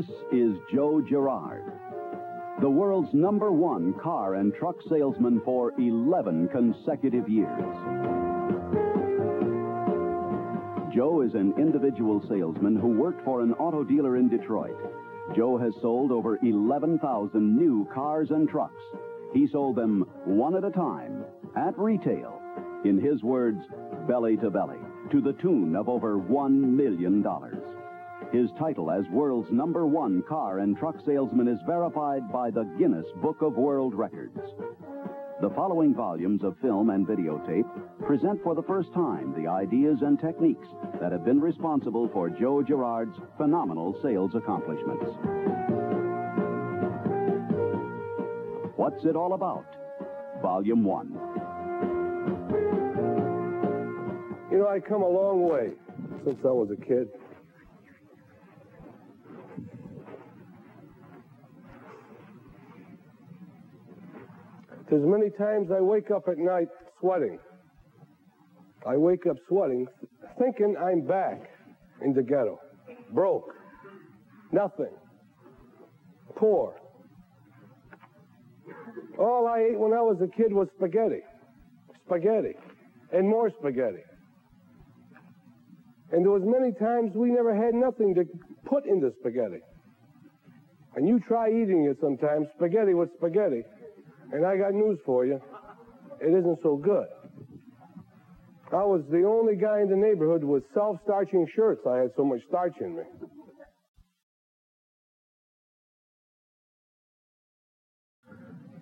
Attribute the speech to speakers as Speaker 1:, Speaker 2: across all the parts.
Speaker 1: This is Joe Girard, the world's number one car and truck salesman for 11 consecutive years. Joe is an individual salesman who worked for an auto dealer in Detroit. Joe has sold over 11,000 new cars and trucks. He sold them one at a time, at retail, in his words, belly to belly, to the tune of over $1 million. His title as world's number one car and truck salesman is verified by the Guinness Book of World Records. The following volumes of film and videotape present for the first time the ideas and techniques that have been responsible for Joe Girard's phenomenal sales accomplishments. What's it all about? Volume 1.
Speaker 2: You know, I come a long way since I was a kid. There's many times I wake up at night sweating. I wake up sweating, thinking I'm back in the ghetto. Broke. Nothing. Poor. All I ate when I was a kid was spaghetti. Spaghetti. And more spaghetti. And there was many times we never had nothing to put in the spaghetti. And you try eating it sometimes, spaghetti with spaghetti. And I got news for you. It isn't so good. I was the only guy in the neighborhood with self-starching shirts. I had so much starch in me.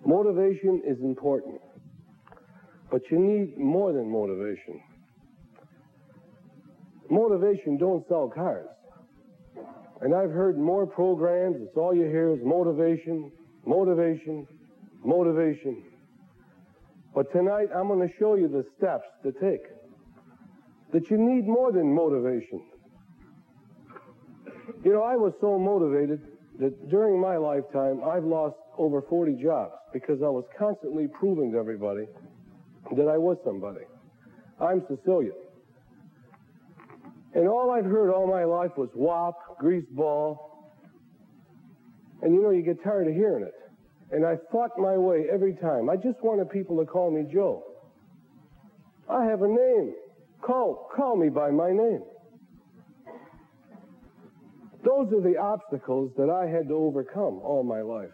Speaker 2: Motivation is important, but you need more than motivation. Motivation don't sell cars. And I've heard more programs, it's all you hear is motivation, motivation, motivation. But tonight I'm going to show you the steps to take. That you need more than motivation. You know, I was so motivated that during my lifetime I've lost over 40 jobs because I was constantly proving to everybody that I was somebody. I'm Sicilian. And all I've heard all my life was wop, grease ball. And you know, you get tired of hearing it. And I fought my way every time. I just wanted people to call me Joe. I have a name. Call, call me by my name. Those are the obstacles that I had to overcome all my life.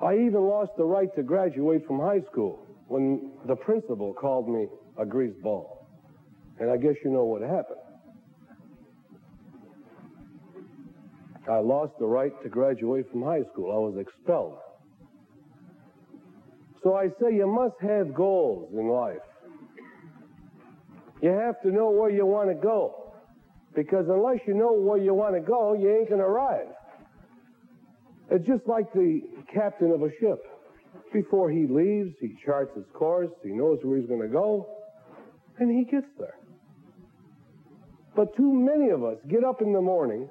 Speaker 2: I even lost the right to graduate from high school when the principal called me a greaseball. And I guess you know what happened. I lost the right to graduate from high school. I was expelled. So I say you must have goals in life. You have to know where you want to go. Because unless you know where you want to go, you ain't going to arrive. It's just like the captain of a ship. Before he leaves, he charts his course, he knows where he's going to go, and he gets there. But too many of us get up in the morning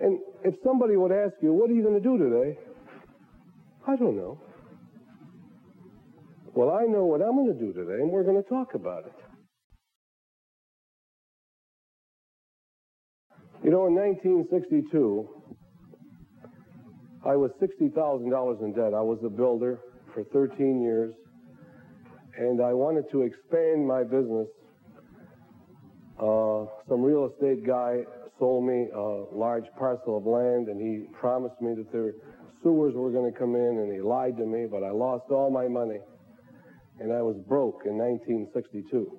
Speaker 2: and if somebody would ask you, what are you going to do today? I don't know. Well, I know what I'm going to do today, and we're going to talk about it. You know, in 1962, I was $60,000 in debt. I was a builder for 13 years, and I wanted to expand my business. Uh, some real estate guy sold me a large parcel of land, and he promised me that their sewers were going to come in, and he lied to me, but I lost all my money, and I was broke in 1962.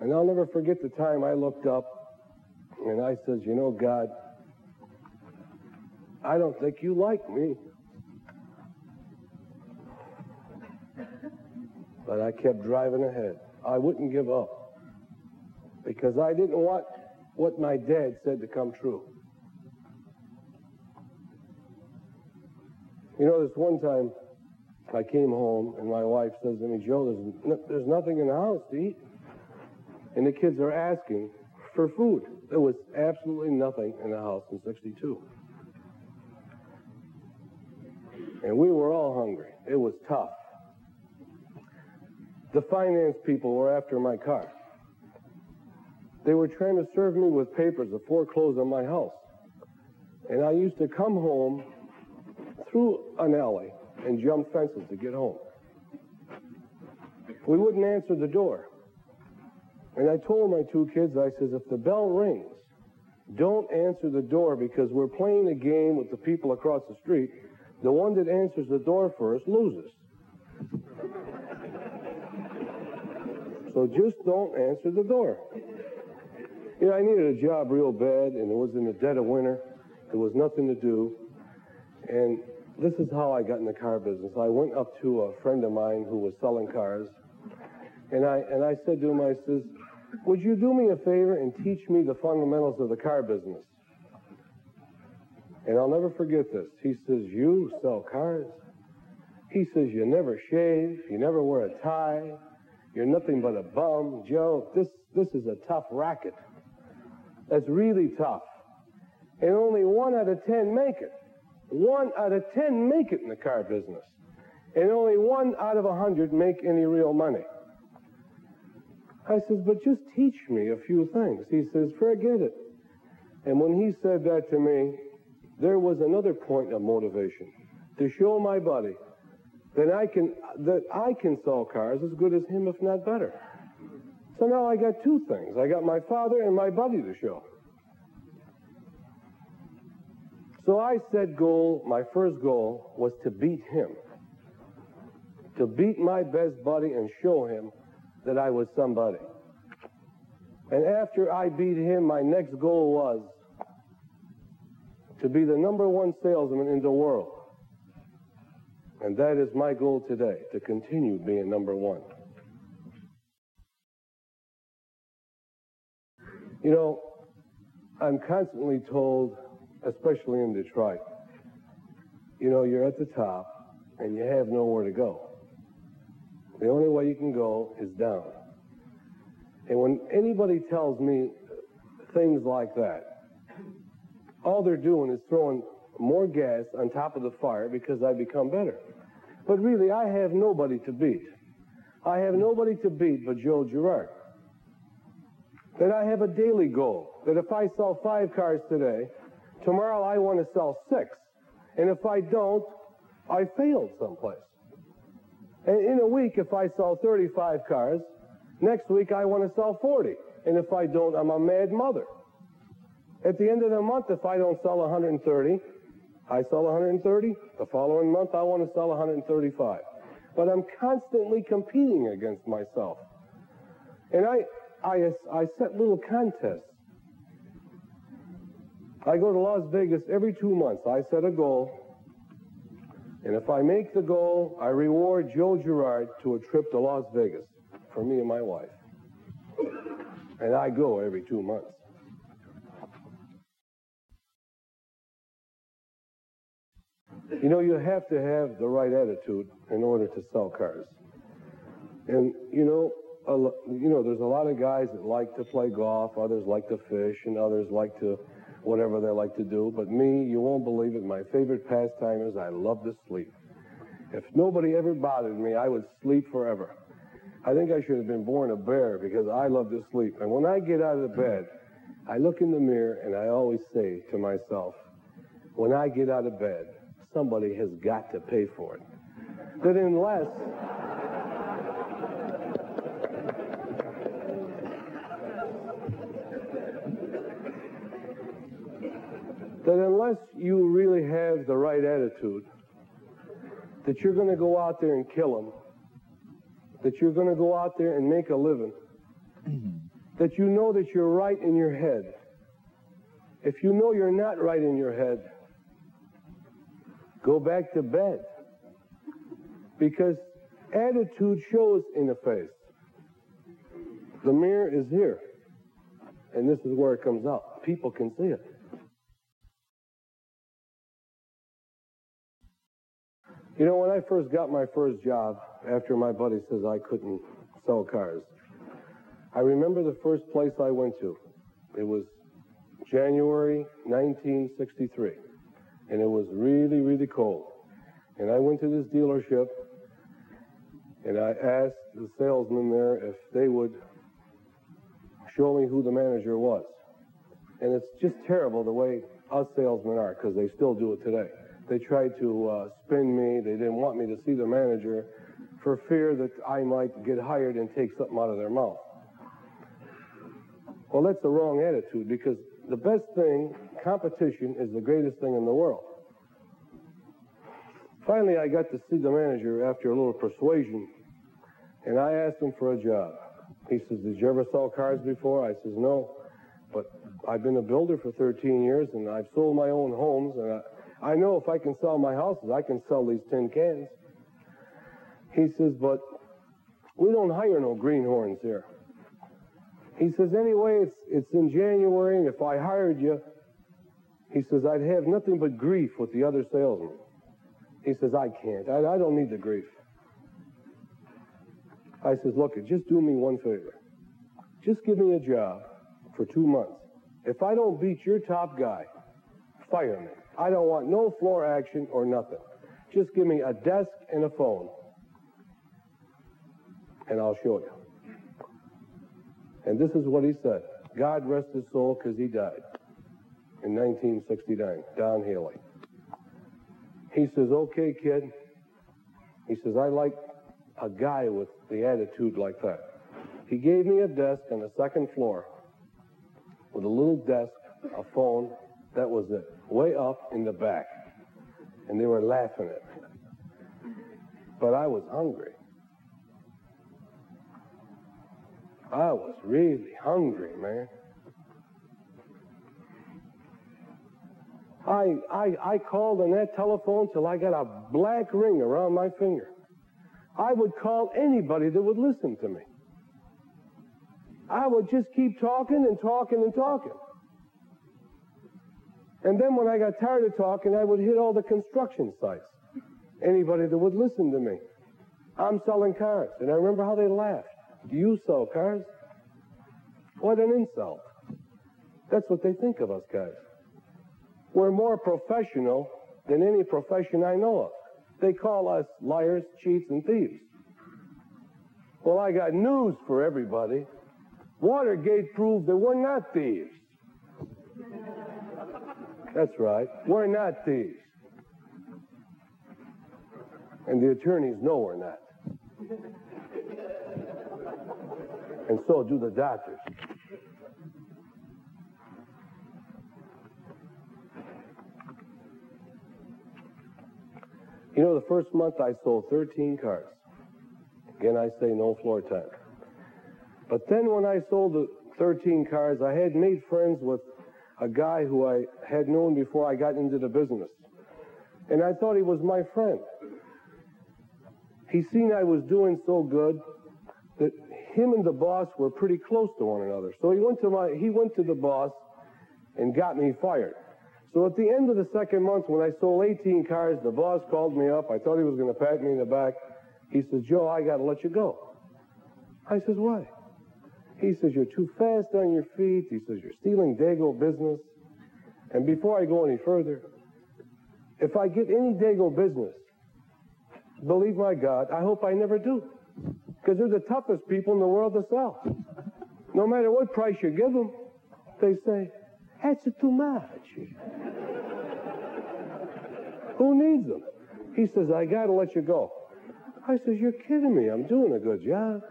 Speaker 2: And I'll never forget the time I looked up and I says, you know, God, I don't think you like me. But I kept driving ahead. I wouldn't give up because I didn't want what my dad said to come true. You know, this one time I came home and my wife says to me, Joe, there's, there's nothing in the house to eat. And the kids are asking for food. There was absolutely nothing in the house in 62. And we were all hungry. It was tough. The finance people were after my car. They were trying to serve me with papers to foreclose on my house. And I used to come home through an alley and jump fences to get home. We wouldn't answer the door. And I told my two kids, I says, if the bell rings, don't answer the door because we're playing a game with the people across the street. The one that answers the door first loses. so just don't answer the door. You know, I needed a job real bad, and it was in the dead of winter. There was nothing to do. And this is how I got in the car business. I went up to a friend of mine who was selling cars, and I and I said to him, I says, would you do me a favor and teach me the fundamentals of the car business? And I'll never forget this. He says, You sell cars? He says, You never shave, you never wear a tie, you're nothing but a bum. Joe, this, this is a tough racket. That's really tough. And only one out of ten make it. One out of ten make it in the car business. And only one out of a hundred make any real money. I says, but just teach me a few things. He says, forget it. And when he said that to me, there was another point of motivation to show my buddy that I can that I can sell cars as good as him, if not better. So now I got two things. I got my father and my buddy to show. So I set goal, my first goal was to beat him. To beat my best buddy and show him that I was somebody. And after I beat him, my next goal was to be the number one salesman in the world. And that is my goal today, to continue being number one. You know, I'm constantly told, especially in Detroit, you know, you're at the top and you have nowhere to go. The only way you can go is down. And when anybody tells me things like that, all they're doing is throwing more gas on top of the fire because I become better. But really, I have nobody to beat. I have nobody to beat but Joe Girard. That I have a daily goal. That if I sell five cars today, tomorrow I want to sell six. And if I don't, I failed someplace. And in a week, if I sell 35 cars, next week I want to sell 40. And if I don't, I'm a mad mother. At the end of the month, if I don't sell 130, I sell 130. The following month, I want to sell 135. But I'm constantly competing against myself. And I, I, I set little contests. I go to Las Vegas every two months. I set a goal and if I make the goal, I reward Joe Girard to a trip to Las Vegas for me and my wife. And I go every two months. You know, you have to have the right attitude in order to sell cars. And, you know, a, you know, there's a lot of guys that like to play golf, others like to fish, and others like to whatever they like to do. But me, you won't believe it, my favorite pastime is I love to sleep. If nobody ever bothered me, I would sleep forever. I think I should have been born a bear because I love to sleep. And when I get out of bed, I look in the mirror and I always say to myself, when I get out of bed, somebody has got to pay for it. That unless that unless you really have the right attitude, that you're going to go out there and kill them, that you're going to go out there and make a living, that you know that you're right in your head. If you know you're not right in your head, go back to bed. Because attitude shows in the face. The mirror is here. And this is where it comes out. People can see it. You know, when I first got my first job, after my buddy says I couldn't sell cars, I remember the first place I went to. It was January 1963, and it was really, really cold. And I went to this dealership, and I asked the salesman there if they would show me who the manager was. And it's just terrible the way us salesmen are, because they still do it today. They tried to uh, spin me. They didn't want me to see the manager for fear that I might get hired and take something out of their mouth. Well, that's the wrong attitude because the best thing, competition, is the greatest thing in the world. Finally, I got to see the manager after a little persuasion, and I asked him for a job. He says, Did you ever sell cars before? I says, No, but I've been a builder for 13 years, and I've sold my own homes, and I, I know if I can sell my houses, I can sell these tin cans. He says, But we don't hire no greenhorns here. He says, Anyway, it's, it's in January, and if I hired you, he says, I'd have nothing but grief with the other salesmen. He says, I can't. I, I don't need the grief. I says, look, just do me one favor. Just give me a job for two months. If I don't beat your top guy, fire me. I don't want no floor action or nothing. Just give me a desk and a phone, and I'll show you. And this is what he said. God rest his soul because he died in 1969, Don Haley. He says, okay, kid. He says, I like a guy with the attitude like that. He gave me a desk on the second floor with a little desk, a phone. That was it. Way up in the back. And they were laughing at me. But I was hungry. I was really hungry, man. I, I, I called on that telephone till I got a black ring around my finger. I would call anybody that would listen to me. I would just keep talking and talking and talking. And then when I got tired of talking, I would hit all the construction sites. Anybody that would listen to me. I'm selling cars. And I remember how they laughed. Do you sell cars? What an insult. That's what they think of us guys. We're more professional than any profession I know of. They call us liars, cheats, and thieves. Well, I got news for everybody. Watergate proved that we're not thieves. That's right. We're not thieves. And the attorneys know we're not. And so do the doctors. You know, the first month I sold 13 cars. Again, I say no floor time. But then when I sold the 13 cars, I had made friends with a guy who I had known before I got into the business. And I thought he was my friend. He seen I was doing so good that him and the boss were pretty close to one another. So he went to my he went to the boss and got me fired. So at the end of the second month, when I sold 18 cars, the boss called me up. I thought he was going to pat me in the back. He says, Joe, I got to let you go. I says, why? He says, you're too fast on your feet. He says, you're stealing Dago business. And before I go any further, if I get any Dago business, believe my God, I hope I never do. Because they're the toughest people in the world to sell. No matter what price you give them, they say, that's too much. Who needs them? He says, I got to let you go. I says, You're kidding me. I'm doing a good job.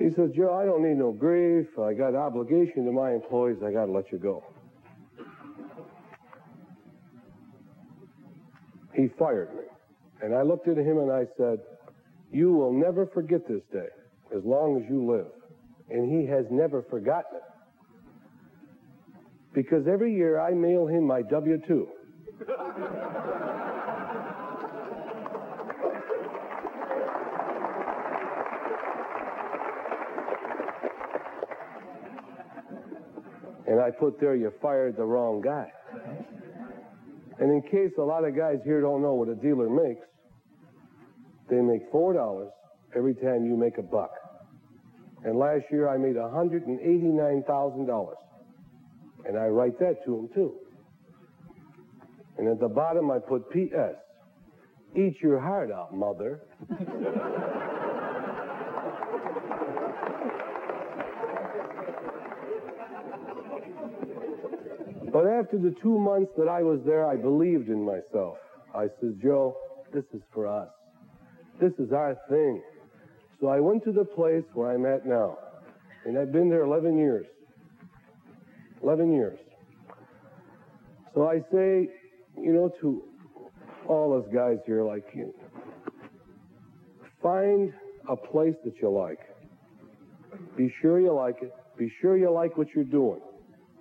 Speaker 2: He says, Joe, I don't need no grief. I got obligation to my employees. I got to let you go. He fired me. And I looked at him and I said, You will never forget this day as long as you live. And he has never forgotten it. Because every year I mail him my W 2. and I put there, you fired the wrong guy. And in case a lot of guys here don't know what a dealer makes, they make $4 every time you make a buck. And last year I made $189,000. And I write that to them too. And at the bottom I put P.S. Eat your heart out, mother. But after the two months that I was there, I believed in myself. I said, Joe, this is for us. This is our thing. So I went to the place where I'm at now. And I've been there 11 years. 11 years. So I say, you know, to all us guys here, like, you, find a place that you like. Be sure you like it. Be sure you like what you're doing.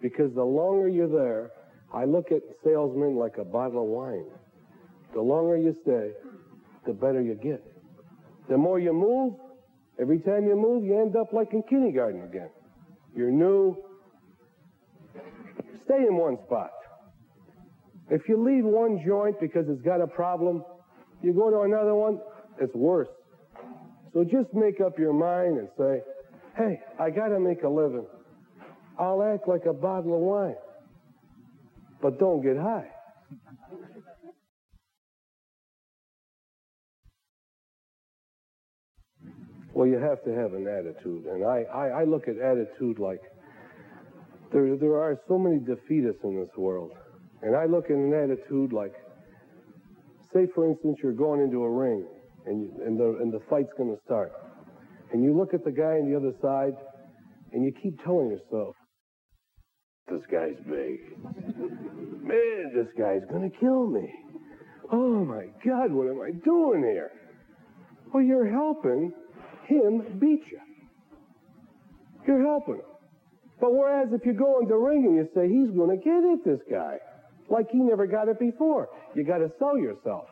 Speaker 2: Because the longer you're there, I look at salesmen like a bottle of wine. The longer you stay, the better you get. The more you move, every time you move, you end up like in kindergarten again. You're new. Stay in one spot. If you leave one joint because it's got a problem, you go to another one, it's worse. So just make up your mind and say, hey, I got to make a living. I'll act like a bottle of wine. But don't get high. Well, you have to have an attitude. And I, I, I look at attitude like there, there are so many defeatists in this world. And I look at an attitude like, say, for instance, you're going into a ring and, you, and, the, and the fight's going to start. And you look at the guy on the other side and you keep telling yourself, this guy's big. Man, this guy's to kill me. Oh my God, what am I doing here? Well, you're helping him beat you. You're helping him. But whereas if you go into the ring and you say, he's to get it, this guy, like he never got it before, you got to sell yourself.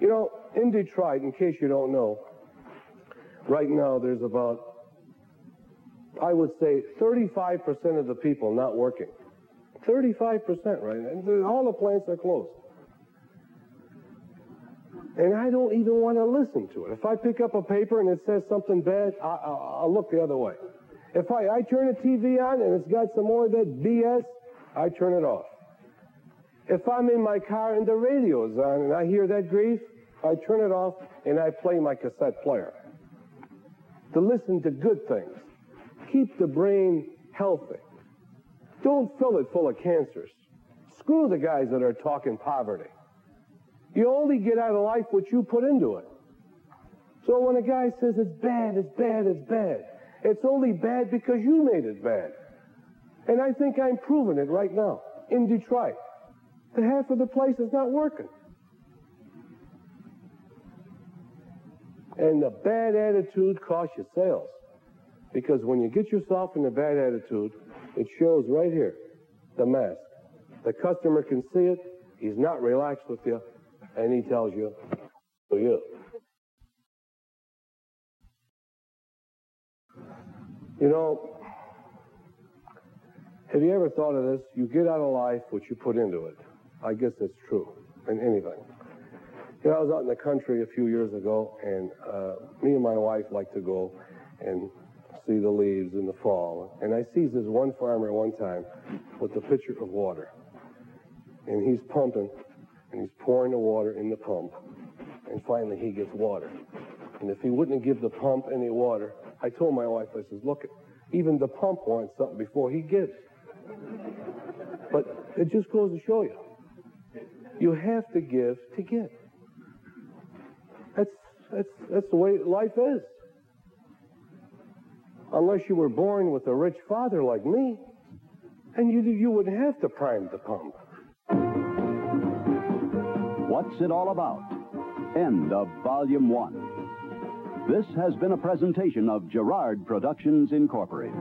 Speaker 2: You know, in Detroit, in case you don't know, right now there's about, I would say, 35% of the people not working. 35%, right? And all the plants are closed. And I don't even want to listen to it. If I pick up a paper and it says something bad, I, will look the other way. If I, I turn the TV on and it's got some more of that BS, I turn it off. If I'm in my car and the radio's on and I hear that grief, I turn it off and I play my cassette player. To listen to good things. Keep the brain healthy. Don't fill it full of cancers. Screw the guys that are talking poverty. You only get out of life what you put into it. So when a guy says it's bad, it's bad, it's bad, it's only bad because you made it bad. And I think I'm proving it right now in Detroit. The half of the place is not working. And the bad attitude costs you sales. Because when you get yourself in a bad attitude, it shows right here, the mask. The customer can see it. He's not relaxed with you and he tells you, for you. You know, have you ever thought of this? You get out of life what you put into it. I guess that's true in anything. You know, I was out in the country a few years ago, and uh, me and my wife like to go and see the leaves in the fall. And I sees this one farmer one time with a pitcher of water, and he's pumping and he's pouring the water in the pump. And finally, he gets water. And if he wouldn't give the pump any water, I told my wife, I says, look, even the pump wants something before he gives. But it just goes to show you. You have to give to get. That's, that's, that's the way life is. Unless you were born with a rich father like me, and you, you wouldn't have to prime the pump.
Speaker 1: What's It All About? End of Volume 1. This has been a presentation of Girard Productions, Incorporated.